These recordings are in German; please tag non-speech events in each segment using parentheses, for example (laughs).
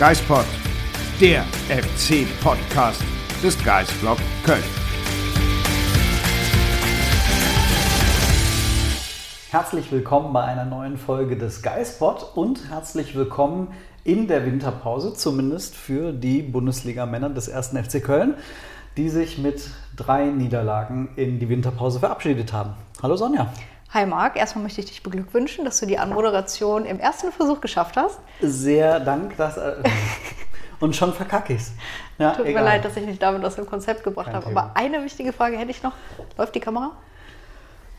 Geispod, der FC-Podcast des Geisblog Köln. Herzlich willkommen bei einer neuen Folge des Geispod und herzlich willkommen in der Winterpause, zumindest für die Bundesliga-Männer des 1. FC Köln, die sich mit drei Niederlagen in die Winterpause verabschiedet haben. Hallo Sonja. Hi Marc, erstmal möchte ich dich beglückwünschen, dass du die Anmoderation im ersten Versuch geschafft hast. Sehr dank, dass. Äh, (laughs) und schon verkacke ich's. Ja, Tut egal. mir leid, dass ich nicht damit aus dem Konzept gebracht Kein habe. Thema. Aber eine wichtige Frage hätte ich noch. Läuft die Kamera?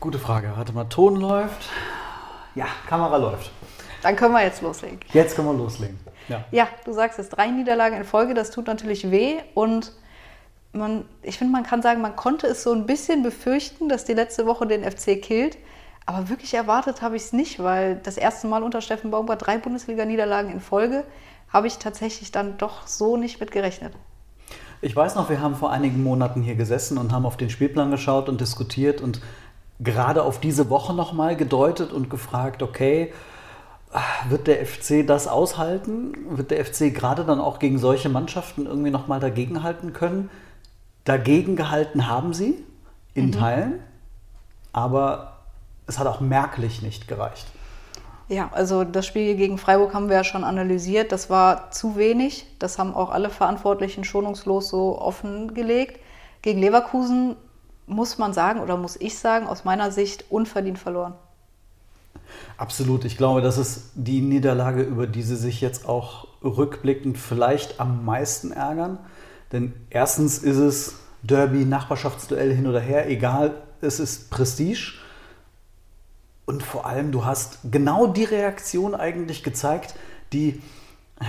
Gute Frage. Warte mal, Ton läuft. Ja, Kamera läuft. Dann können wir jetzt loslegen. Jetzt können wir loslegen. Ja. Ja, du sagst es, drei Niederlagen in Folge, das tut natürlich weh. Und man, ich finde, man kann sagen, man konnte es so ein bisschen befürchten, dass die letzte Woche den FC killt. Aber wirklich erwartet habe ich es nicht, weil das erste Mal unter Steffen Baumgart drei Bundesliga-Niederlagen in Folge habe ich tatsächlich dann doch so nicht mit gerechnet. Ich weiß noch, wir haben vor einigen Monaten hier gesessen und haben auf den Spielplan geschaut und diskutiert und gerade auf diese Woche nochmal gedeutet und gefragt, okay, wird der FC das aushalten? Wird der FC gerade dann auch gegen solche Mannschaften irgendwie nochmal dagegenhalten können? Dagegen gehalten haben sie in Teilen, aber es hat auch merklich nicht gereicht. Ja, also das Spiel gegen Freiburg haben wir ja schon analysiert. Das war zu wenig. Das haben auch alle Verantwortlichen schonungslos so offengelegt. Gegen Leverkusen muss man sagen oder muss ich sagen, aus meiner Sicht unverdient verloren. Absolut. Ich glaube, das ist die Niederlage, über die sie sich jetzt auch rückblickend vielleicht am meisten ärgern. Denn erstens ist es Derby, Nachbarschaftsduell hin oder her, egal, es ist Prestige. Und vor allem, du hast genau die Reaktion eigentlich gezeigt, die,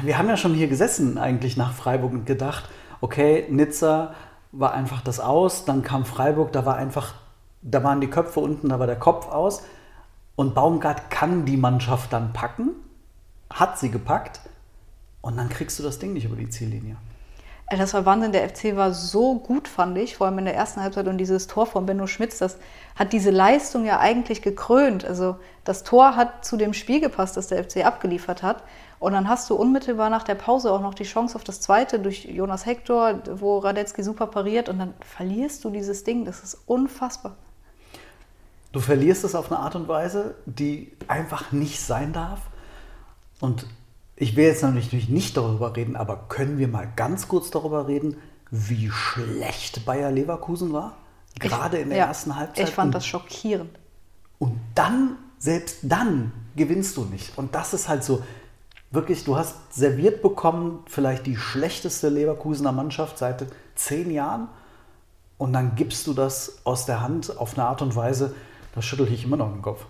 wir haben ja schon hier gesessen eigentlich nach Freiburg und gedacht, okay, Nizza war einfach das aus, dann kam Freiburg, da war einfach, da waren die Köpfe unten, da war der Kopf aus. Und Baumgart kann die Mannschaft dann packen, hat sie gepackt und dann kriegst du das Ding nicht über die Ziellinie. Ey, Das war Wahnsinn. Der FC war so gut, fand ich, vor allem in der ersten Halbzeit. Und dieses Tor von Benno Schmitz, das hat diese Leistung ja eigentlich gekrönt. Also das Tor hat zu dem Spiel gepasst, das der FC abgeliefert hat. Und dann hast du unmittelbar nach der Pause auch noch die Chance auf das zweite durch Jonas Hector, wo Radetzky super pariert. Und dann verlierst du dieses Ding. Das ist unfassbar. Du verlierst es auf eine Art und Weise, die einfach nicht sein darf. Und ich will jetzt natürlich nicht darüber reden, aber können wir mal ganz kurz darüber reden, wie schlecht Bayer Leverkusen war? Gerade in der Ja, ersten Halbzeit. Ich fand Und- das schockierend. Und dann, selbst dann, gewinnst du nicht. Und das ist halt so, wirklich, du hast serviert bekommen, vielleicht die schlechteste Leverkusener Mannschaft seit zehn Jahren. Und dann gibst du das aus der Hand auf eine Art und Weise, da schüttel ich immer noch den Kopf.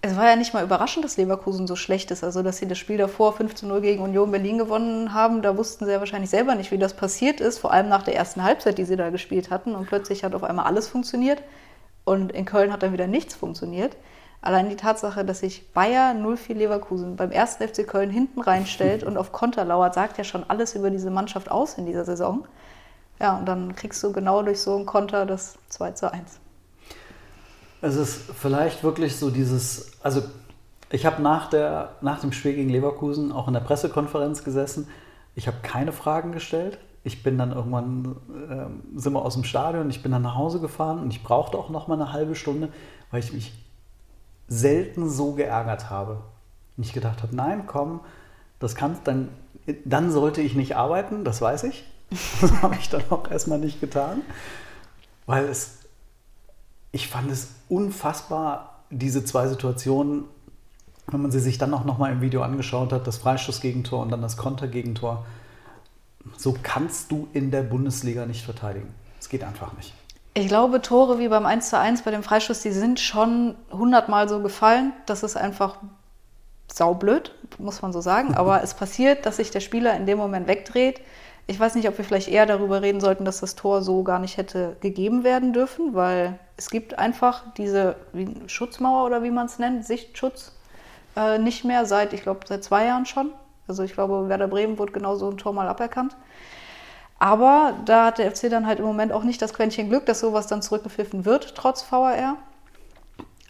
Es war ja nicht mal überraschend, dass Leverkusen so schlecht ist. Also, dass sie das Spiel davor 15-0 gegen Union Berlin gewonnen haben, da wussten sie ja wahrscheinlich selber nicht, wie das passiert ist. Vor allem nach der ersten Halbzeit, die sie da gespielt hatten. Und plötzlich hat auf einmal alles funktioniert. Und in Köln hat dann wieder nichts funktioniert. Allein die Tatsache, dass sich Bayer 04 Leverkusen beim ersten FC Köln hinten reinstellt und auf Konter lauert, sagt ja schon alles über diese Mannschaft aus in dieser Saison. Ja, und dann kriegst du genau durch so einen Konter das 2 zu 1. Es ist vielleicht wirklich so dieses, also ich habe nach, nach dem Spiel gegen Leverkusen auch in der Pressekonferenz gesessen. Ich habe keine Fragen gestellt. Ich bin dann irgendwann, ähm, sind wir aus dem Stadion, ich bin dann nach Hause gefahren und ich brauchte auch noch mal eine halbe Stunde, weil ich mich selten so geärgert habe. Und ich gedacht habe, nein, komm, das kannst dann, dann sollte ich nicht arbeiten, das weiß ich. (laughs) Das habe ich dann auch erstmal nicht getan, weil es ich fand es unfassbar, diese zwei Situationen, wenn man sie sich dann auch nochmal im Video angeschaut hat, das Freistoßgegentor und dann das Kontergegentor. So kannst du in der Bundesliga nicht verteidigen. Es geht einfach nicht. Ich glaube, Tore wie beim 1 zu 1 bei dem Freischuss, die sind schon hundertmal so gefallen. Das ist einfach saublöd, muss man so sagen. Aber (laughs) es passiert, dass sich der Spieler in dem Moment wegdreht. Ich weiß nicht, ob wir vielleicht eher darüber reden sollten, dass das Tor so gar nicht hätte gegeben werden dürfen, weil es gibt einfach diese Schutzmauer oder wie man es nennt, Sichtschutz, äh, nicht mehr seit, ich glaube, seit zwei Jahren schon. Also ich glaube, Werder Bremen wurde genau so ein Tor mal aberkannt. Aber da hat der FC dann halt im Moment auch nicht das Quäntchen Glück, dass sowas dann zurückgepfiffen wird, trotz VAR.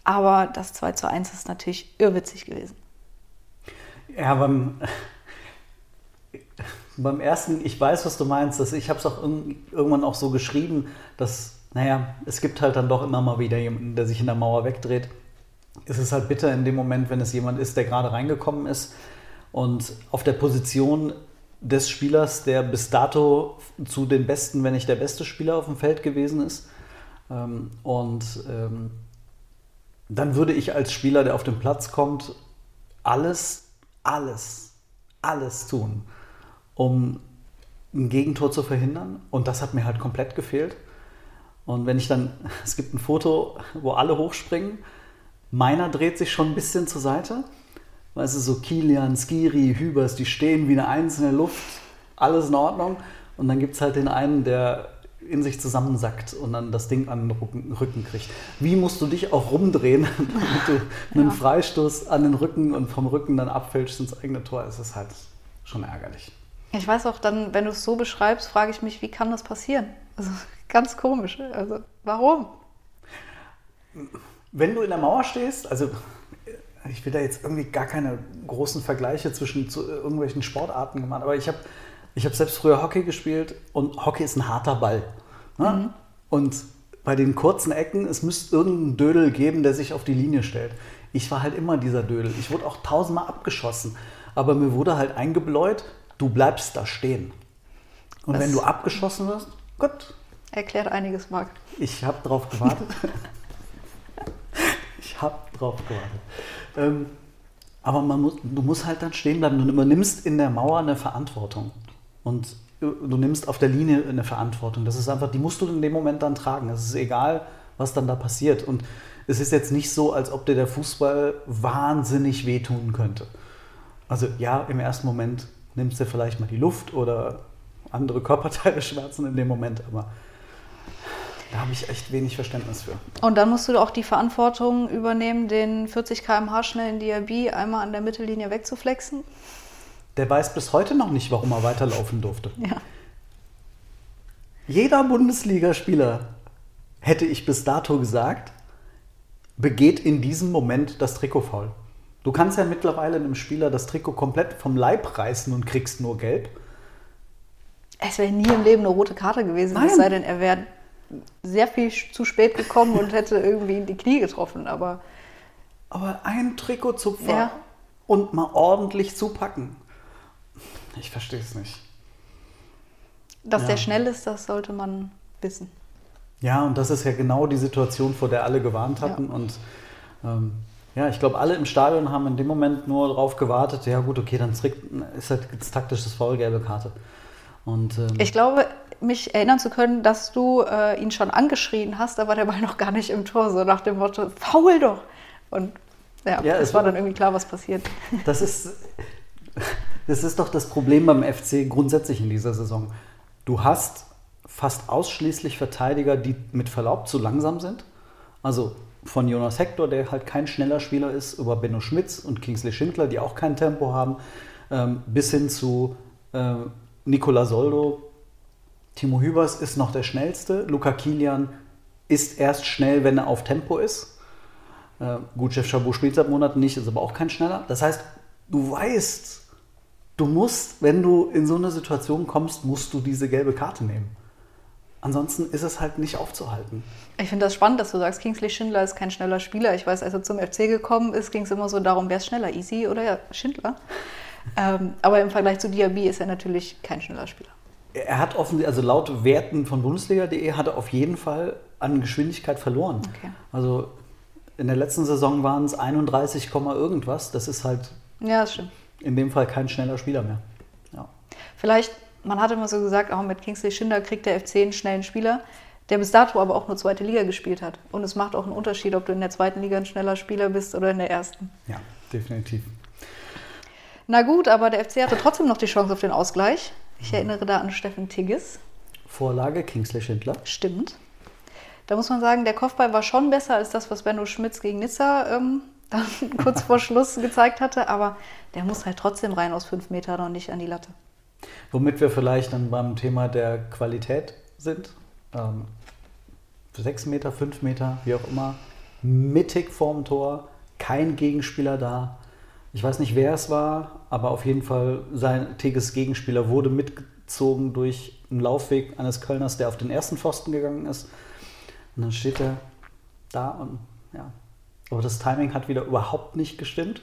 Aber das 2 zu 1 ist natürlich irrwitzig gewesen. Ja, beim, beim ersten, ich weiß, was du meinst. Dass ich habe es auch irgendwann auch so geschrieben, dass, naja, es gibt halt dann doch immer mal wieder jemanden, der sich in der Mauer wegdreht. Es ist halt bitter in dem Moment, wenn es jemand ist, der gerade reingekommen ist und auf der Position des Spielers, der bis dato zu den besten, wenn nicht der beste Spieler auf dem Feld gewesen ist. Ähm, und ähm, dann würde ich als Spieler, der auf den Platz kommt, alles, alles, alles tun, um ein Gegentor zu verhindern. Und das hat mir halt komplett gefehlt. Und wenn ich dann, (laughs) es gibt ein Foto, wo alle hochspringen, meiner dreht sich schon ein bisschen zur Seite weißt du, so Kilian, Skiri, Hübers, die stehen wie eine einzelne Luft, alles in Ordnung. Und dann gibt es halt den einen, der in sich zusammensackt und dann das Ding an den Rücken, Rücken kriegt. Wie musst du dich auch rumdrehen, (laughs) damit du einen ja. Freistoß an den Rücken und vom Rücken dann abfälschst ins eigene Tor? Es ist halt schon ärgerlich. Ich weiß auch dann, wenn du es so beschreibst, frage ich mich, wie kann das passieren? Also (laughs) ganz komisch. Also warum? Wenn du in der Mauer stehst, also ich will da jetzt irgendwie gar keine großen Vergleiche zwischen zu irgendwelchen Sportarten gemacht, aber ich habe ich hab selbst früher Hockey gespielt und Hockey ist ein harter Ball. Ne? Mhm. Und bei den kurzen Ecken, es müsste irgendeinen Dödel geben, der sich auf die Linie stellt. Ich war halt immer dieser Dödel. Ich wurde auch tausendmal abgeschossen, aber mir wurde halt eingebläut, du bleibst da stehen. Und das wenn du abgeschossen wirst, gut. Erklärt einiges, Marc. Ich habe drauf gewartet. (laughs) ich habe drauf gewartet. Ähm, aber man muss, du musst halt dann stehen bleiben. Du übernimmst in der Mauer eine Verantwortung. Und du nimmst auf der Linie eine Verantwortung. Das ist einfach, die musst du in dem Moment dann tragen. Es ist egal, was dann da passiert. Und es ist jetzt nicht so, als ob dir der Fußball wahnsinnig wehtun könnte. Also ja, im ersten Moment nimmst du vielleicht mal die Luft oder andere Körperteile (laughs) schmerzen in dem Moment, aber da habe ich echt wenig Verständnis für. Und dann musst du auch die Verantwortung übernehmen, den 40 km/h schnellen Diaby einmal an der Mittellinie wegzuflexen. Der weiß bis heute noch nicht, warum er weiterlaufen durfte. Ja. Jeder Bundesligaspieler, hätte ich bis dato gesagt, begeht in diesem Moment das Trikotfoul. Du kannst ja mittlerweile einem Spieler das Trikot komplett vom Leib reißen und kriegst nur gelb. Es wäre nie im Leben eine rote Karte gewesen, Nein. es sei denn, er wäre sehr viel zu spät gekommen und hätte irgendwie in die Knie getroffen, aber. Aber ein Trikotzupfer ja. und mal ordentlich zupacken. Ich verstehe es nicht. Dass ja. der schnell ist, das sollte man wissen. Ja, und das ist ja genau die Situation, vor der alle gewarnt hatten. Ja. Und ähm, ja, ich glaube, alle im Stadion haben in dem Moment nur darauf gewartet, ja gut, okay, dann ist halt taktisches Foul, gelbe Karte. Und, ähm, ich glaube, mich erinnern zu können, dass du äh, ihn schon angeschrien hast, da war der Ball (laughs) noch gar nicht im Tor, so nach dem Motto, faul doch. Und ja, ja es war dann irgendwie klar, was passiert. (laughs) Das ist, das ist doch das Problem beim FC grundsätzlich in dieser Saison. Du hast fast ausschließlich Verteidiger, die mit Verlaub zu langsam sind. Also von Jonas Hector, der halt kein schneller Spieler ist, über Benno Schmitz und Kingsley Schindler, die auch kein Tempo haben, ähm, bis hin zu äh, Nicola Soldo, Timo Hübers ist noch der schnellste. Luca Kilian ist erst schnell, wenn er auf Tempo ist. Äh, gut, Chef Chabot spielt seit Monaten nicht, ist aber auch kein schneller. Das heißt, du weißt, du musst, wenn du in so eine Situation kommst, musst du diese gelbe Karte nehmen. Ansonsten ist es halt nicht aufzuhalten. Ich finde das spannend, dass du sagst, Kingsley Schindler ist kein schneller Spieler. Ich weiß, als er zum FC gekommen ist, ging es immer so darum, wer ist schneller, Easy oder Schindler. (laughs) ähm, aber im Vergleich zu Diaby ist er natürlich kein schneller Spieler er hat offensichtlich, also laut Werten von Bundesliga.de hat er auf jeden Fall an Geschwindigkeit verloren. Okay. Also in der letzten Saison waren es 31, irgendwas. Das ist halt ja, das in dem Fall kein schneller Spieler mehr. Ja. Vielleicht, man hat immer so gesagt, auch mit Kingsley Schinder kriegt der FC einen schnellen Spieler. der bis dato aber auch nur zweite Liga gespielt hat. Und es macht auch einen Unterschied, ob du in der zweiten Liga ein schneller Spieler bist oder in der ersten. Ja, definitiv. Na gut, aber der FC hatte trotzdem noch die Chance auf den Ausgleich. Ich erinnere da an Steffen Tigges. Vorlage Kingsley Schindler. Stimmt. Da muss man sagen, der Kopfball war schon besser als das, was Benno Schmitz gegen Nizza ähm, (laughs) dann kurz vor Schluss gezeigt hatte, aber der muss halt trotzdem rein aus fünf Metern und nicht an die Latte. Womit wir vielleicht dann beim Thema der Qualität sind. Ähm, sechs Meter, fünf Meter, wie auch immer, mittig vorm Tor, kein Gegenspieler da. Ich weiß nicht, wer es war, aber auf jeden Fall sein Teges Gegenspieler wurde mitgezogen durch einen Laufweg eines Kölners, der auf den ersten Pfosten gegangen ist. Und dann steht er da und ja. Aber das Timing hat wieder überhaupt nicht gestimmt.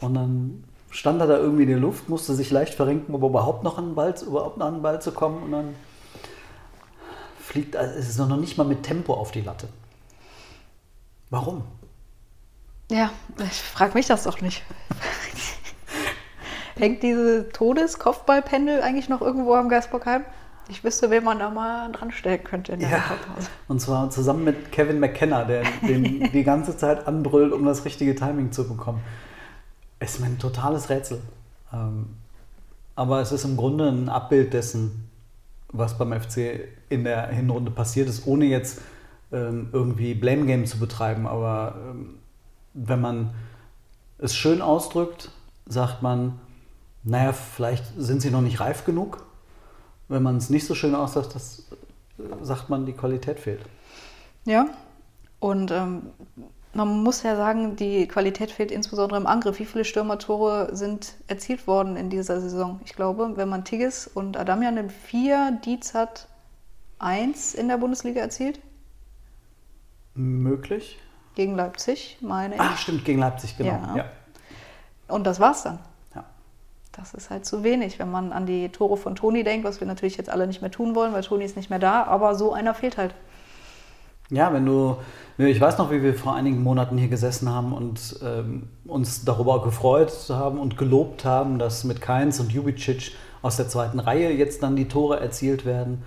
Und dann stand er da irgendwie in der Luft, musste sich leicht verrenken, um überhaupt noch an den Ball, überhaupt an den Ball zu kommen. Und dann fliegt, also es ist noch nicht mal mit Tempo auf die Latte. Warum? Ja, ich frage mich das doch nicht. (laughs) Hängt diese Todes-Kopfballpendel eigentlich noch irgendwo am Geisbockheim? Ich wüsste, wen man da mal dran stellen könnte in der Ja, und zwar zusammen mit Kevin McKenna, der den (laughs) die ganze Zeit anbrüllt, um das richtige Timing zu bekommen. Ist mir ein totales Rätsel. Ähm, aber es ist im Grunde ein Abbild dessen, was beim FC in der Hinrunde passiert ist, ohne jetzt ähm, irgendwie Blame Game zu betreiben. Aber ähm, wenn man es schön ausdrückt, sagt man, naja, vielleicht sind sie noch nicht reif genug. Wenn man es nicht so schön aussagt, das, äh, sagt man, die Qualität fehlt. Ja, und ähm, man muss ja sagen, die Qualität fehlt insbesondere im Angriff. Wie viele Stürmertore sind erzielt worden in dieser Saison? Ich glaube, wenn man Tigges und Adamian nimmt, vier, Dietz hat eins in der Bundesliga erzielt. Möglich? Gegen Leipzig, meine ich. Ach, stimmt, gegen Leipzig, genau. Ja. Ja. Und das war's dann. Ja. Das ist halt zu wenig, wenn man an die Tore von Toni denkt, was wir natürlich jetzt alle nicht mehr tun wollen, weil Toni ist nicht mehr da, aber so einer fehlt halt. Ja, wenn du, ich weiß noch, wie wir vor einigen Monaten hier gesessen haben und ähm, uns darüber gefreut haben und gelobt haben, dass mit Keins und Jubicic aus der zweiten Reihe jetzt dann die Tore erzielt werden.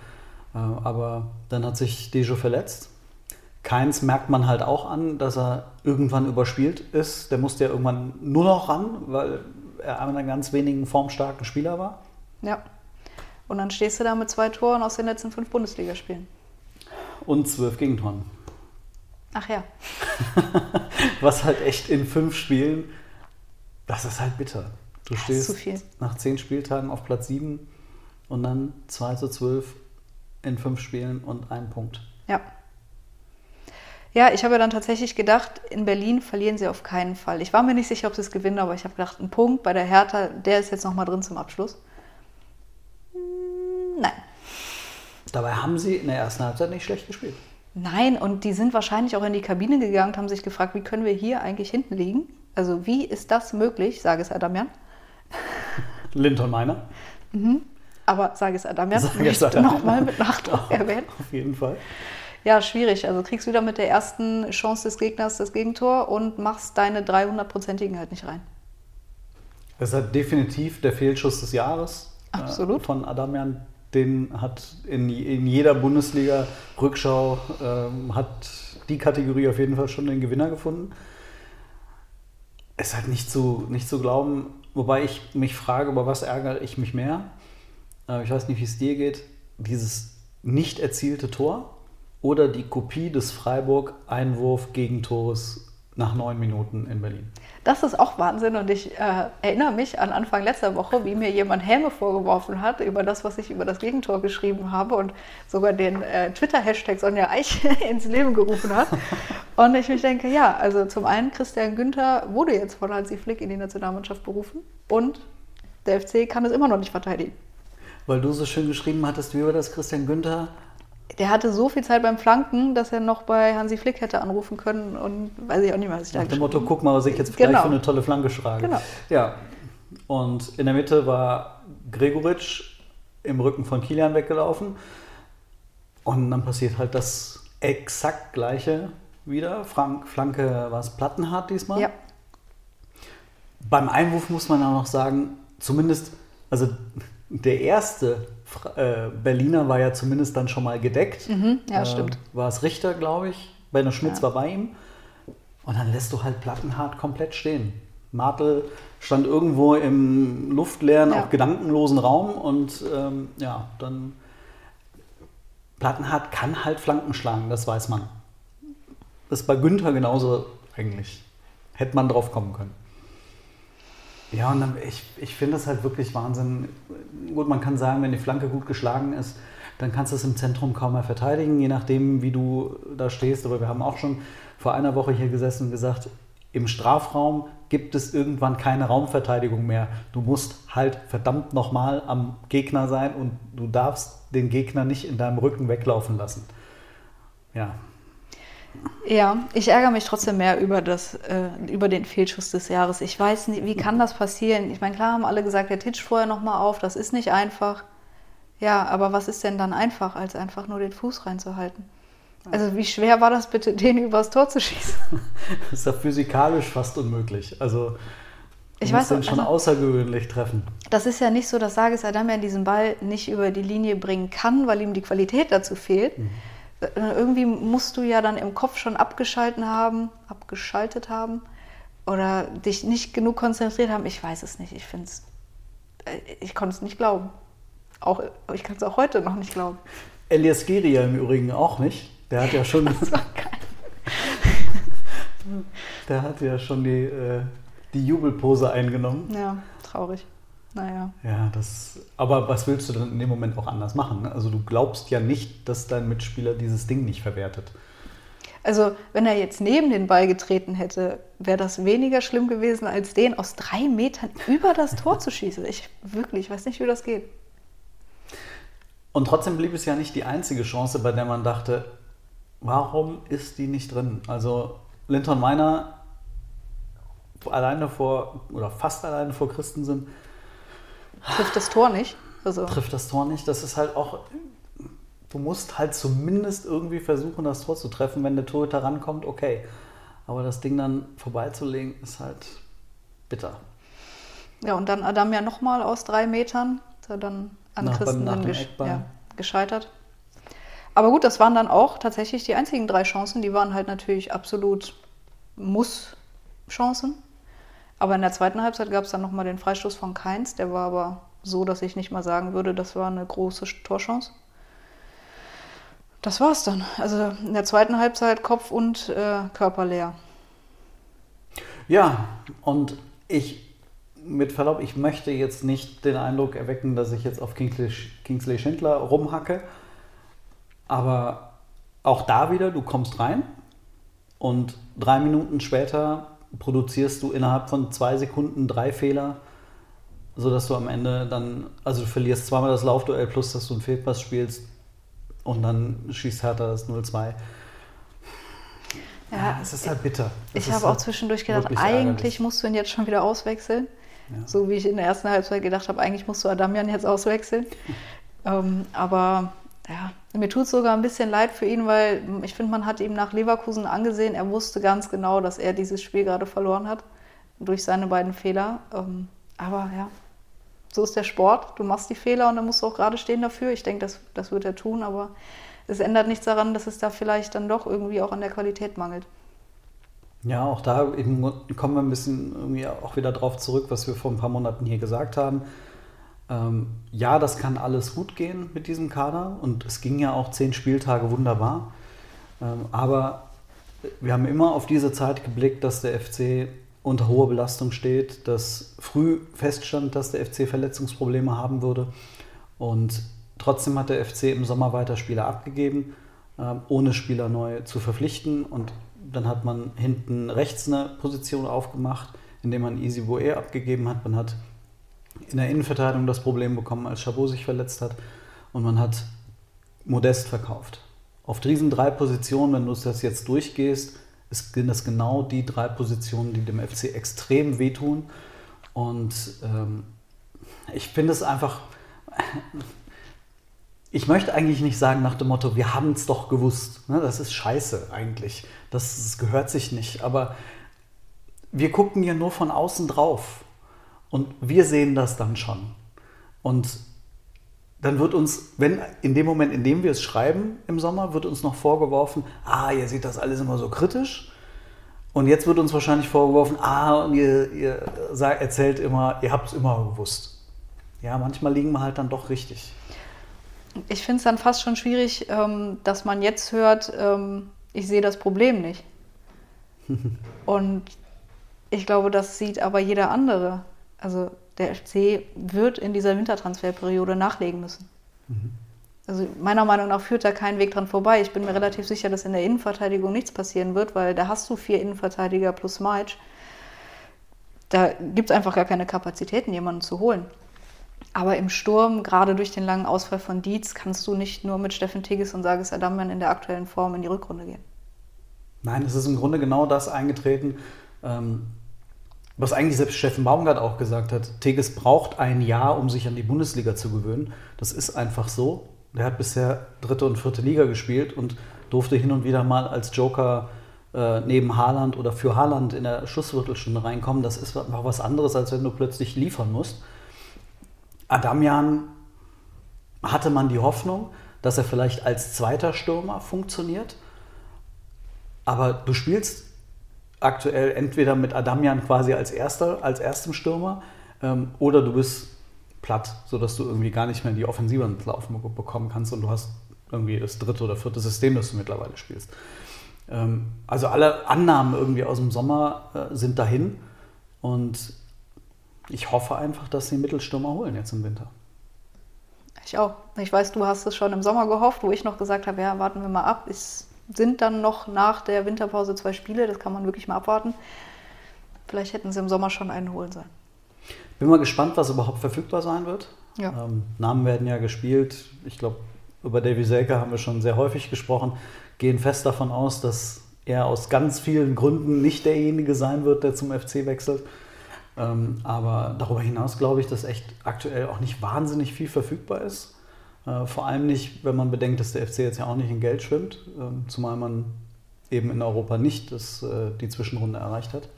Äh, aber dann hat sich Dejo verletzt. Keins merkt man halt auch an, dass er irgendwann überspielt ist. Der musste ja irgendwann nur noch ran, weil er einer ganz wenigen formstarken Spieler war. Ja. Und dann stehst du da mit zwei Toren aus den letzten fünf Bundesligaspielen. Und zwölf Gegentoren. Ach ja. (laughs) Was halt echt in fünf Spielen, das ist halt bitter. Du ist stehst zu viel. nach zehn Spieltagen auf Platz sieben und dann 2 zu 12 in fünf Spielen und ein Punkt. Ja. Ja, ich habe dann tatsächlich gedacht, in Berlin verlieren sie auf keinen Fall. Ich war mir nicht sicher, ob sie es gewinnen, aber ich habe gedacht, ein Punkt bei der Hertha, der ist jetzt nochmal drin zum Abschluss. Hm, Nein. Dabei haben sie in der ersten Halbzeit nicht schlecht gespielt. Nein, und die sind wahrscheinlich auch in die Kabine gegangen und haben sich gefragt, wie können wir hier eigentlich hinten liegen? Also wie ist das möglich, sage es Adamian. (laughs) Linton Meiner, Aber sage es Adamian, nochmal mit Nachdruck (laughs) erwähnen. auf jeden Fall. Ja, schwierig. Also kriegst wieder mit der ersten Chance des Gegners das Gegentor und machst deine 300-prozentigen halt nicht rein. Das ist halt definitiv der Fehlschuss des Jahres Absolut. Äh, von Adamian. Den hat in, in jeder Bundesliga-Rückschau ähm, hat die Kategorie auf jeden Fall schon den Gewinner gefunden. Ist halt nicht zu, nicht zu glauben, wobei ich mich frage, über was ärgere ich mich mehr? Äh, ich weiß nicht, wie es dir geht. Dieses nicht erzielte Tor oder die Kopie des Freiburg-Einwurf-Gegentores nach neun Minuten in Berlin. Das ist auch Wahnsinn und ich äh, erinnere mich an Anfang letzter Woche, wie mir jemand Häme vorgeworfen hat über das, was ich über das Gegentor geschrieben habe und sogar den äh, Twitter-Hashtag Sonja Eich (laughs) ins Leben gerufen hat. Und ich mich denke, ja, also zum einen Christian Günther wurde jetzt von Hansi Flick in die Nationalmannschaft berufen und der FC kann es immer noch nicht verteidigen. Weil du so schön geschrieben hattest, wie war das, Christian Günther? Der hatte so viel Zeit beim Flanken, dass er noch bei Hansi Flick hätte anrufen können und weiß ich auch nicht mehr, was ich da Nach dem Motto, guck mal, was ich jetzt gleich Genau. für eine tolle Flanke schlage. Genau. Ja. Und in der Mitte war Gregoritsch im Rücken von Kilian weggelaufen. Und dann passiert halt das exakt gleiche wieder. Frank, Flanke war es Plattenhardt diesmal. Ja, Beim Einwurf muss man auch noch sagen, zumindest, also der erste äh, Berliner war ja zumindest dann schon mal gedeckt. Mhm, ja, Äh, stimmt. War es Richter, glaube ich. Benno Schmitz Ja. war bei ihm. Und dann lässt du halt Plattenhardt komplett stehen. Martel stand irgendwo im luftleeren, Ja. auch gedankenlosen Raum und ähm, ja, dann Plattenhardt kann halt Flanken schlagen, das weiß man. Das ist bei Günther genauso eigentlich. Hätte man drauf kommen können. Ja, und dann, ich, ich finde es halt wirklich Wahnsinn. Gut, man kann sagen, wenn die Flanke gut geschlagen ist, dann kannst du es im Zentrum kaum mehr verteidigen, je nachdem, wie du da stehst. Aber wir haben auch schon vor einer Woche hier gesessen und gesagt, im Strafraum gibt es irgendwann keine Raumverteidigung mehr. Du musst halt verdammt nochmal am Gegner sein und du darfst den Gegner nicht in deinem Rücken weglaufen lassen. Ja, Ja, ich ärgere mich trotzdem mehr über, das, äh, über den Fehlschuss des Jahres. Ich weiß nicht, wie kann das passieren? Ich meine, klar haben alle gesagt, der Titsch vorher nochmal auf, das ist nicht einfach. Ja, aber was ist denn dann einfach, als einfach nur den Fuß reinzuhalten? Also wie schwer war das bitte, den übers Tor zu schießen? (laughs) das ist ja physikalisch fast unmöglich. Also, du Ich musst weiß den schon also- außergewöhnlich treffen. Das ist ja nicht so, dass Sages Adamian diesen Ball nicht über die Linie bringen kann, weil ihm die Qualität dazu fehlt. Äh, Irgendwie musst du ja dann im Kopf schon abgeschalten haben, abgeschaltet haben oder dich nicht genug konzentriert haben. Ich weiß es nicht. Ich finde es, ich konnte es nicht glauben. Auch, ich kann es auch heute noch nicht glauben. Elias Geria im Übrigen auch nicht. Der hat ja schon, (laughs) Das war geil. (laughs) der hat ja schon die, äh, die Jubelpose eingenommen. Ja, traurig. Naja. Ja, das. Aber was willst du dann in dem Moment auch anders machen? Ne? Also du glaubst ja nicht, dass dein Mitspieler dieses Ding nicht verwertet. Also, wenn er jetzt neben den Ball getreten hätte, wäre das weniger schlimm gewesen, als den aus drei Metern über das Tor zu schießen. Ich wirklich, ich weiß nicht, wie das geht. Und trotzdem blieb es ja nicht die einzige Chance, bei der man dachte, warum ist die nicht drin? Also Linton Meiner alleine vor, oder fast alleine vor Christensen, Trifft das Tor nicht. Also, trifft das Tor nicht. Das ist halt auch, du musst halt zumindest irgendwie versuchen, das Tor zu treffen. Wenn der Torhüter rankommt, okay. Aber das Ding dann vorbeizulegen, ist halt bitter. ja, und dann Adam ja nochmal aus drei Metern. Er dann an Nach- Christen nach dann dem gesch ja, gescheitert. Aber gut, das waren dann auch tatsächlich die einzigen drei Chancen. Die waren halt natürlich absolut Muss-Chancen. Aber in der zweiten Halbzeit gab es dann nochmal den Freistoß von Keins. Der war aber so, dass ich nicht mal sagen würde, das war eine große Torchance. Das war's dann. Also in der zweiten Halbzeit Kopf und äh, Körper leer. Ja, und ich, mit Verlaub, ich möchte jetzt nicht den Eindruck erwecken, dass ich jetzt auf Kingsley, Kingsley Schindler rumhacke. Aber auch da wieder, du kommst rein und drei Minuten später produzierst du innerhalb von zwei Sekunden drei Fehler, sodass du am Ende dann, also du verlierst zweimal das Laufduell plus, dass du einen Fehlpass spielst und dann schießt Hertha das 0-2. Ja, es ist halt bitter. Es Ich habe auch halt zwischendurch gedacht, eigentlich ärgerlich. musst du ihn jetzt schon wieder auswechseln. So wie ich in der ersten Halbzeit gedacht habe, eigentlich musst du Adamian jetzt auswechseln. (laughs) ähm, aber ja, mir tut es sogar ein bisschen leid für ihn, weil ich finde, man hat ihm nach Leverkusen angesehen, er wusste ganz genau, dass er dieses Spiel gerade verloren hat durch seine beiden Fehler. Ähm, aber ja, so ist der Sport. Du machst die Fehler und dann musst du auch gerade stehen dafür. Ich denke, das, das wird er tun, aber es ändert nichts daran, dass es da vielleicht dann doch irgendwie auch an der Qualität mangelt. Ja, auch da eben kommen wir ein bisschen irgendwie auch wieder drauf zurück, was wir vor ein paar Monaten hier gesagt haben. Ähm, ja, das kann alles gut gehen mit diesem Kader und es ging ja auch zehn Spieltage wunderbar. Ähm, aber wir haben immer auf diese Zeit geblickt, dass der FC unter hoher Belastung steht, dass früh feststand, dass der FC Verletzungsprobleme haben würde. Und trotzdem hat der FC im Sommer weiter Spieler abgegeben, ähm, ohne Spieler neu zu verpflichten. Und dann hat man hinten rechts eine Position aufgemacht, indem man Easy Boer abgegeben hat. Man hat in der Innenverteidigung das Problem bekommen, als Chabot sich verletzt hat. Und man hat Modest verkauft. Auf diesen drei Positionen, wenn du das jetzt durchgehst, sind das genau die drei Positionen, die dem FC extrem wehtun. Und ähm, ich finde es einfach, ich möchte eigentlich nicht sagen nach dem Motto, wir haben es doch gewusst. Ne? Das ist scheiße eigentlich. Das, das gehört sich nicht. Aber wir gucken ja nur von außen drauf. Und wir sehen das dann schon. Und dann wird uns, wenn in dem Moment, in dem wir es schreiben im Sommer, wird uns noch vorgeworfen, ah, ihr seht das alles immer so kritisch. Und jetzt wird uns wahrscheinlich vorgeworfen, ah, und ihr, ihr erzählt immer, ihr habt es immer gewusst. Ja, manchmal liegen wir halt dann doch richtig. Ich finde es dann fast schon schwierig, ähm, dass man jetzt hört, ähm, ich sehe das Problem nicht. (laughs) und ich glaube, das sieht aber jeder andere. Also der FC wird in dieser Wintertransferperiode nachlegen müssen. Mhm. Also meiner Meinung nach führt da kein Weg dran vorbei. Ich bin mir relativ sicher, dass in der Innenverteidigung nichts passieren wird, weil da hast du vier Innenverteidiger plus Meitsch. Da gibt es einfach gar keine Kapazitäten, jemanden zu holen. Aber im Sturm, gerade durch den langen Ausfall von Dietz, kannst du nicht nur mit Steffen Tigges und Sages Adamian in der aktuellen Form in die Rückrunde gehen. Nein, es ist im Grunde genau das eingetreten, ähm, was eigentlich selbst Steffen Baumgart auch gesagt hat. Tigges braucht ein Jahr, um sich an die Bundesliga zu gewöhnen. Das ist einfach so. Der hat bisher dritte und vierte Liga gespielt und durfte hin und wieder mal als Joker äh, neben Haaland oder für Haaland in der Schlussviertelstunde reinkommen. Das ist einfach was anderes, als wenn du plötzlich liefern musst. Adamian hatte man die Hoffnung, dass er vielleicht als zweiter Stürmer funktioniert. Aber du spielst aktuell entweder mit Adamian quasi als erster, als erstem Stürmer, ähm, oder du bist platt, sodass du irgendwie gar nicht mehr die Offensive ins Laufen bekommen kannst und du hast irgendwie das dritte oder vierte System, das du mittlerweile spielst. Ähm, also alle Annahmen irgendwie aus dem Sommer äh, sind dahin und ich hoffe einfach, dass sie Mittelstürmer holen jetzt im Winter. Ich auch. Ich weiß, du hast es schon im Sommer gehofft, wo ich noch gesagt habe, ja, warten wir mal ab. Es sind dann noch nach der Winterpause zwei Spiele, das kann man wirklich mal abwarten. Vielleicht hätten sie im Sommer schon einen holen sollen. Bin mal gespannt, was überhaupt verfügbar sein wird. Ja. Ähm, Namen werden ja gespielt. Ich glaube, über Davy Selke haben wir schon sehr häufig gesprochen. Gehen fest davon aus, dass er aus ganz vielen Gründen nicht derjenige sein wird, der zum FC wechselt. Ähm, aber darüber hinaus glaube ich, dass echt aktuell auch nicht wahnsinnig viel verfügbar ist. Äh, vor allem nicht, wenn man bedenkt, dass der FC jetzt ja auch nicht in Geld schwimmt, ähm, zumal man eben in Europa nicht das, äh, die Zwischenrunde erreicht hat.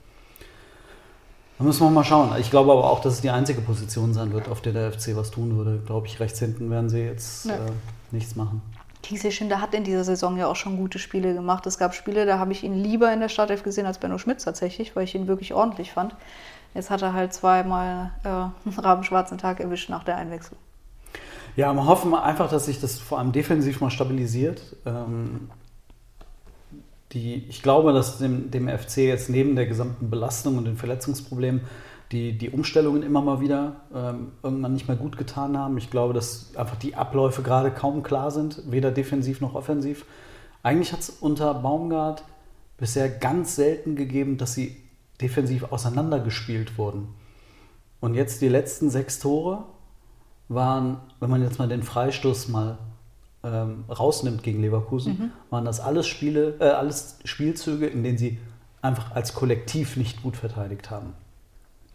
Da müssen wir mal schauen. Ich glaube aber auch, dass es die einzige Position sein wird, auf der der FC was tun würde. Glaube ich, rechts hinten werden sie jetzt ja. äh, nichts machen. Kingsley Schinde hat in dieser Saison ja auch schon gute Spiele gemacht. Es gab Spiele, da habe ich ihn lieber in der Startelf gesehen als Benno Schmitz tatsächlich, weil ich ihn wirklich ordentlich fand. Jetzt hat er halt zweimal äh, (laughs) einen rabenschwarzen Tag erwischt nach der Einwechslung. Ja, wir hoffen einfach, dass sich das vor allem defensiv mal stabilisiert. Ähm, die, ich glaube, dass dem, dem FC jetzt neben der gesamten Belastung und den Verletzungsproblemen die, die Umstellungen immer mal wieder ähm, irgendwann nicht mehr gut getan haben. Ich glaube, dass einfach die Abläufe gerade kaum klar sind, weder defensiv noch offensiv. Eigentlich hat es unter Baumgart bisher ganz selten gegeben, dass sie defensiv auseinandergespielt wurden. Und jetzt die letzten sechs Tore waren, wenn man jetzt mal den Freistoß mal ähm, rausnimmt gegen Leverkusen, mhm. waren das alles Spiele, äh, alles Spielzüge, in denen sie einfach als Kollektiv nicht gut verteidigt haben.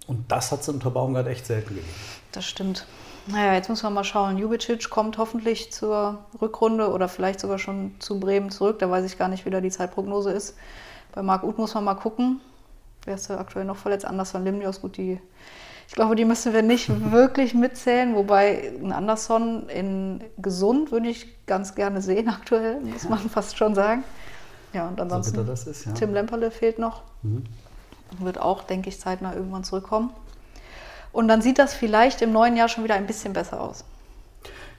Und das hat es unter Baumgart echt selten gegeben. Das stimmt. Naja, jetzt müssen wir mal schauen. Jubicic kommt hoffentlich zur Rückrunde oder vielleicht sogar schon zu Bremen zurück. Da weiß ich gar nicht, wie da die Zeitprognose ist. Bei Marc Uth muss man mal gucken. Wer ist da aktuell noch verletzt? Anders von Limnios, gut, die ich glaube, die müssen wir nicht wirklich mitzählen, wobei ein Anderson in gesund würde ich ganz gerne sehen aktuell, muss ja. man fast schon sagen. Ja, und ansonsten so ist, ja. Tim Lemperle fehlt noch. Mhm. Wird auch, denke ich, zeitnah irgendwann zurückkommen. Und dann sieht das vielleicht im neuen Jahr schon wieder ein bisschen besser aus.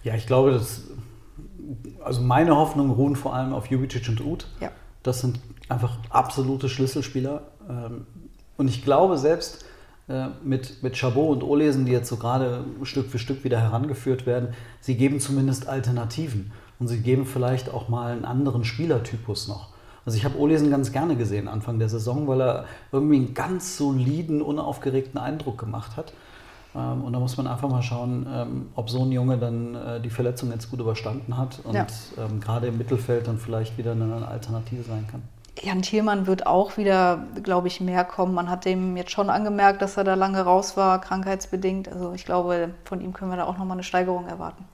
Ja, ich glaube, dass, also meine Hoffnungen ruhen vor allem auf Jubicic und Uth. Ja. Das sind einfach absolute Schlüsselspieler. Ähm, und ich glaube selbst, mit, mit Chabot und Olesen, die jetzt so gerade Stück für Stück wieder herangeführt werden, sie geben zumindest Alternativen und sie geben vielleicht auch mal einen anderen Spielertypus noch. Also ich habe Olesen ganz gerne gesehen Anfang der Saison, weil er irgendwie einen ganz soliden, unaufgeregten Eindruck gemacht hat. Ähm, und da muss man einfach mal schauen, ähm, ob so ein Junge dann äh, die Verletzung jetzt gut überstanden hat und ja. Ähm, gerade im Mittelfeld dann vielleicht wieder eine Alternative sein kann. Jan Thielmann wird auch wieder, glaube ich, mehr kommen. Man hat dem jetzt schon angemerkt, dass er da lange raus war, krankheitsbedingt. Also ich glaube, von ihm können wir da auch nochmal eine Steigerung erwarten.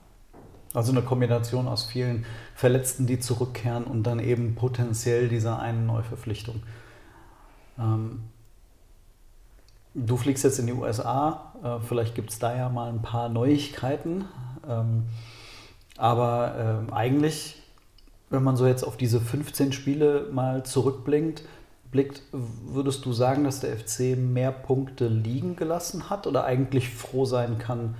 Also eine Kombination aus vielen Verletzten, die zurückkehren und dann eben potenziell dieser einen Neuverpflichtung. Ähm Du fliegst jetzt in die USA, äh, vielleicht gibt es da ja mal ein paar Neuigkeiten. Ähm, aber ähm, eigentlich, wenn man so jetzt auf diese 15 Spiele mal zurückblickt, blickt, würdest du sagen, dass der FC mehr Punkte liegen gelassen hat oder eigentlich froh sein kann,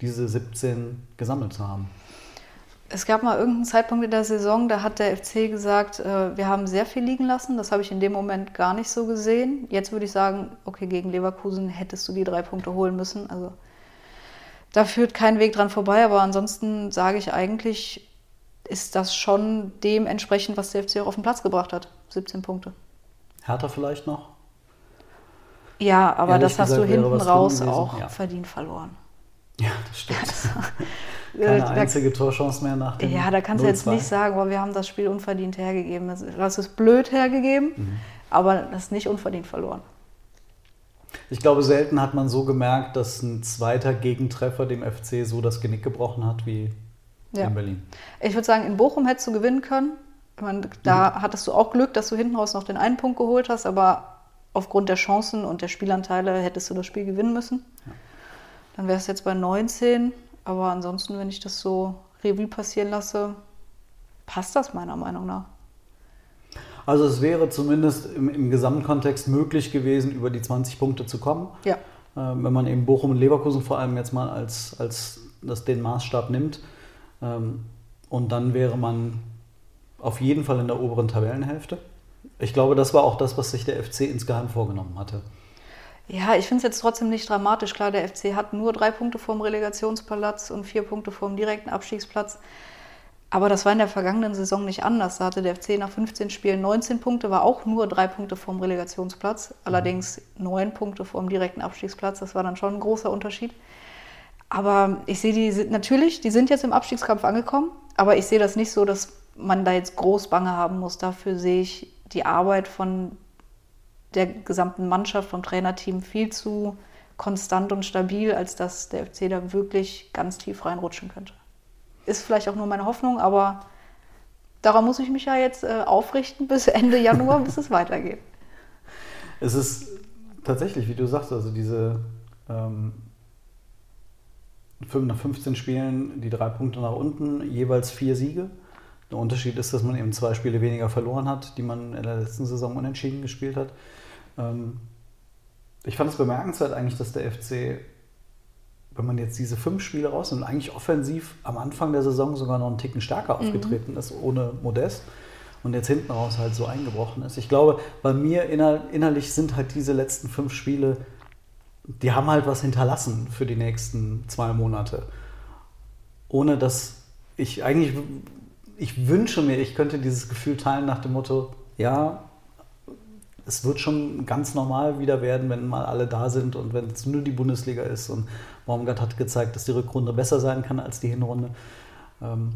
diese 17 gesammelt zu haben? Es gab mal irgendeinen Zeitpunkt in der Saison, da hat der FC gesagt, äh, wir haben sehr viel liegen lassen. Das habe ich in dem Moment gar nicht so gesehen. Jetzt würde ich sagen, okay, gegen Leverkusen hättest du die drei Punkte holen müssen. Also da führt kein Weg dran vorbei. Aber ansonsten sage ich eigentlich, ist das schon dementsprechend, was der FC auch auf den Platz gebracht hat. 17 Punkte. Hertha vielleicht noch? Ja, aber Ehrlich das hast gesagt du wäre hinten raus auch Ja. verdient verloren. Ja, das stimmt. Äh, (laughs) Keine da- einzige Torchance mehr nach dem Ja, da kannst du jetzt 0-2. nicht sagen, boah, wir haben das Spiel unverdient hergegeben. Das- Du hast es blöd hergegeben, Mhm. aber das ist nicht unverdient verloren. Ich glaube, selten hat man so gemerkt, dass ein zweiter Gegentreffer dem FC so das Genick gebrochen hat wie Ja. in Berlin. Ich würde sagen, in Bochum hättest du gewinnen können. Meine, da Mhm. hattest du auch Glück, dass du hinten raus noch den einen Punkt geholt hast, aber aufgrund der Chancen und der Spielanteile hättest du das Spiel gewinnen müssen. Dann wäre es jetzt bei 19, aber ansonsten, wenn ich das so Revue passieren lasse, passt das meiner Meinung nach. Also es wäre zumindest im, im Gesamtkontext möglich gewesen, über die 20 Punkte zu kommen. Ja. Ähm, wenn man eben Bochum und Leverkusen vor allem jetzt mal als, als das den Maßstab nimmt. Ähm, und dann wäre man auf jeden Fall in der oberen Tabellenhälfte. Ich glaube, das war auch das, was sich der FC insgeheim vorgenommen hatte. Ja, ich finde es jetzt trotzdem nicht dramatisch. Klar, der FC hat nur drei Punkte vorm Relegationsplatz und vier Punkte vorm direkten Abstiegsplatz. Aber das war in der vergangenen Saison nicht anders. Da hatte der FC nach 15 Spielen 19 Punkte, war auch nur drei Punkte vorm Relegationsplatz. Allerdings neun Punkte vorm direkten Abstiegsplatz. Das war dann schon ein großer Unterschied. Aber ich sehe die sind- natürlich, die sind jetzt im Abstiegskampf angekommen. Aber ich sehe das nicht so, dass man da jetzt groß Bange haben muss. Dafür sehe ich die Arbeit von der gesamten Mannschaft, vom Trainerteam viel zu konstant und stabil, als dass der FC da wirklich ganz tief reinrutschen könnte. Ist vielleicht auch nur meine Hoffnung, aber daran muss ich mich ja jetzt äh, aufrichten bis Ende (laughs) Januar, bis es weitergeht. Es ist tatsächlich, wie du sagst, also diese ähm, nach 15 Spielen die drei Punkte nach unten, jeweils vier Siege. Der Unterschied ist, dass man eben zwei Spiele weniger verloren hat, die man in der letzten Saison unentschieden gespielt hat. Ähm, ich fand es bemerkenswert eigentlich, dass der FC, wenn man jetzt diese fünf Spiele rausnimmt, eigentlich offensiv am Anfang der Saison sogar noch einen Ticken stärker aufgetreten ist, ohne Modest. Und jetzt hinten raus halt so eingebrochen ist. Ich glaube, bei mir inner, innerlich sind halt diese letzten fünf Spiele, die haben halt was hinterlassen für die nächsten zwei Monate. Ohne dass ich eigentlich, ich wünsche mir, ich könnte dieses Gefühl teilen nach dem Motto, ja, es wird schon ganz normal wieder werden, wenn mal alle da sind und wenn es nur die Bundesliga ist. Und Baumgart hat gezeigt, dass die Rückrunde besser sein kann als die Hinrunde. Ähm,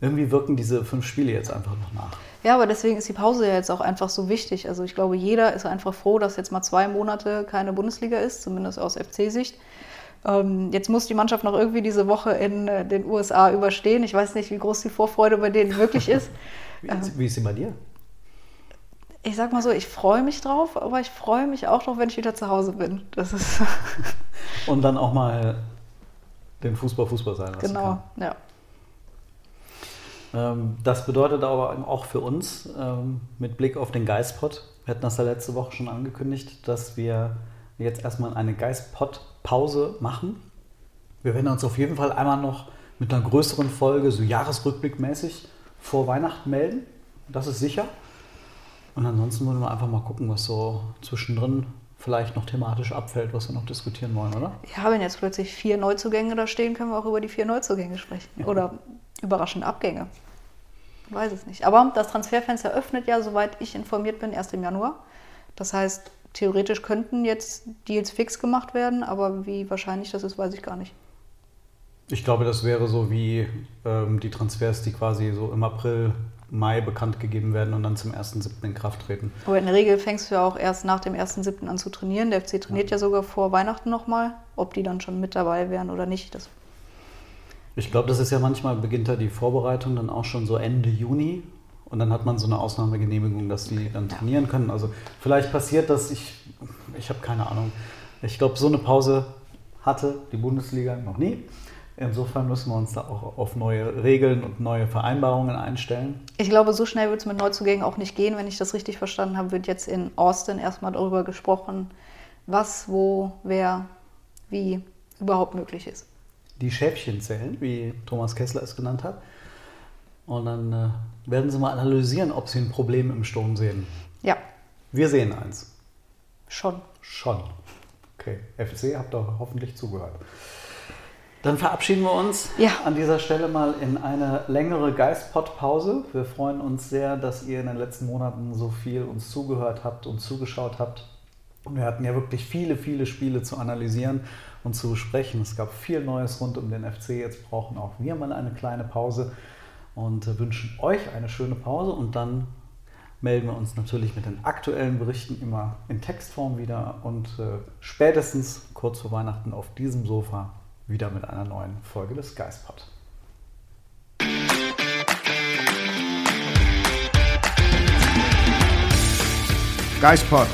irgendwie wirken diese fünf Spiele jetzt einfach noch nach. Ja, aber deswegen ist die Pause ja jetzt auch einfach so wichtig. Also ich glaube, jeder ist einfach froh, dass jetzt mal zwei Monate keine Bundesliga ist, zumindest aus FC-Sicht. Ähm, jetzt muss die Mannschaft noch irgendwie diese Woche in äh, den USA überstehen. Ich weiß nicht, wie groß die Vorfreude bei denen wirklich ist. (laughs) Wie, wie ist sie bei dir? Ich sag mal so, ich freue mich drauf, aber ich freue mich auch drauf, wenn ich wieder zu Hause bin. Das ist (laughs) Und dann auch mal den Fußball Fußball sein lassen genau, kann. ja. Ähm, das bedeutet aber auch für uns ähm, mit Blick auf den Geistpot, wir hatten das ja letzte Woche schon angekündigt, dass wir jetzt erstmal eine Geistpot-Pause machen. Wir werden uns auf jeden Fall einmal noch mit einer größeren Folge, so Jahresrückblickmäßig, vor Weihnachten melden. Das ist sicher. Und ansonsten wollen wir einfach mal gucken, was so zwischendrin vielleicht noch thematisch abfällt, was wir noch diskutieren wollen, oder? Ja, wenn jetzt plötzlich vier Neuzugänge da stehen, können wir auch über die vier Neuzugänge sprechen. Oder überraschende Abgänge. Ich weiß es nicht. Aber das Transferfenster öffnet ja, soweit ich informiert bin, erst im Januar. Das heißt, theoretisch könnten jetzt Deals fix gemacht werden, aber wie wahrscheinlich das ist, weiß ich gar nicht. Ich glaube, das wäre so wie ähm, die Transfers, die quasi so im April, Mai bekannt gegeben werden und dann zum 1.7. in Kraft treten. Aber in der Regel fängst du ja auch erst nach dem 1.7. an zu trainieren. Der FC trainiert ja sogar vor Weihnachten nochmal. Ob die dann schon mit dabei wären oder nicht, das Ich glaube, das ist ja manchmal, beginnt da die Vorbereitung dann auch schon so Ende Juni und dann hat man so eine Ausnahmegenehmigung, dass die dann trainieren können. Also vielleicht passiert das, ich, ich habe keine Ahnung. Ich glaube, so eine Pause hatte die Bundesliga noch nie. Insofern müssen wir uns da auch auf neue Regeln und neue Vereinbarungen einstellen. Ich glaube, so schnell wird es mit Neuzugängen auch nicht gehen. Wenn ich das richtig verstanden habe, wird jetzt in Austin erstmal darüber gesprochen, was, wo, wer, wie überhaupt möglich ist. Die Schäfchen zählen, wie Thomas Kessler es genannt hat. Und dann äh, werden sie mal analysieren, ob sie ein Problem im Sturm sehen. Ja, Wir sehen eins. schon. Schon. Okay, FC, habt ihr hoffentlich zugehört. Dann verabschieden wir uns Ja. an dieser Stelle mal in eine längere Geistpod-Pause. Wir freuen uns sehr, dass ihr in den letzten Monaten so viel uns zugehört habt und zugeschaut habt. Und wir hatten ja wirklich viele, viele Spiele zu analysieren und zu besprechen. Es gab viel Neues rund um den FC. Jetzt brauchen auch wir mal eine kleine Pause und äh, wünschen euch eine schöne Pause. Und dann melden wir uns natürlich mit den aktuellen Berichten immer in Textform wieder und äh, spätestens kurz vor Weihnachten auf diesem Sofa wieder mit einer neuen Folge des Geistpod. Geispod,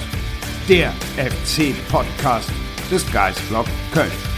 der FC-Podcast des Geistblog Köln.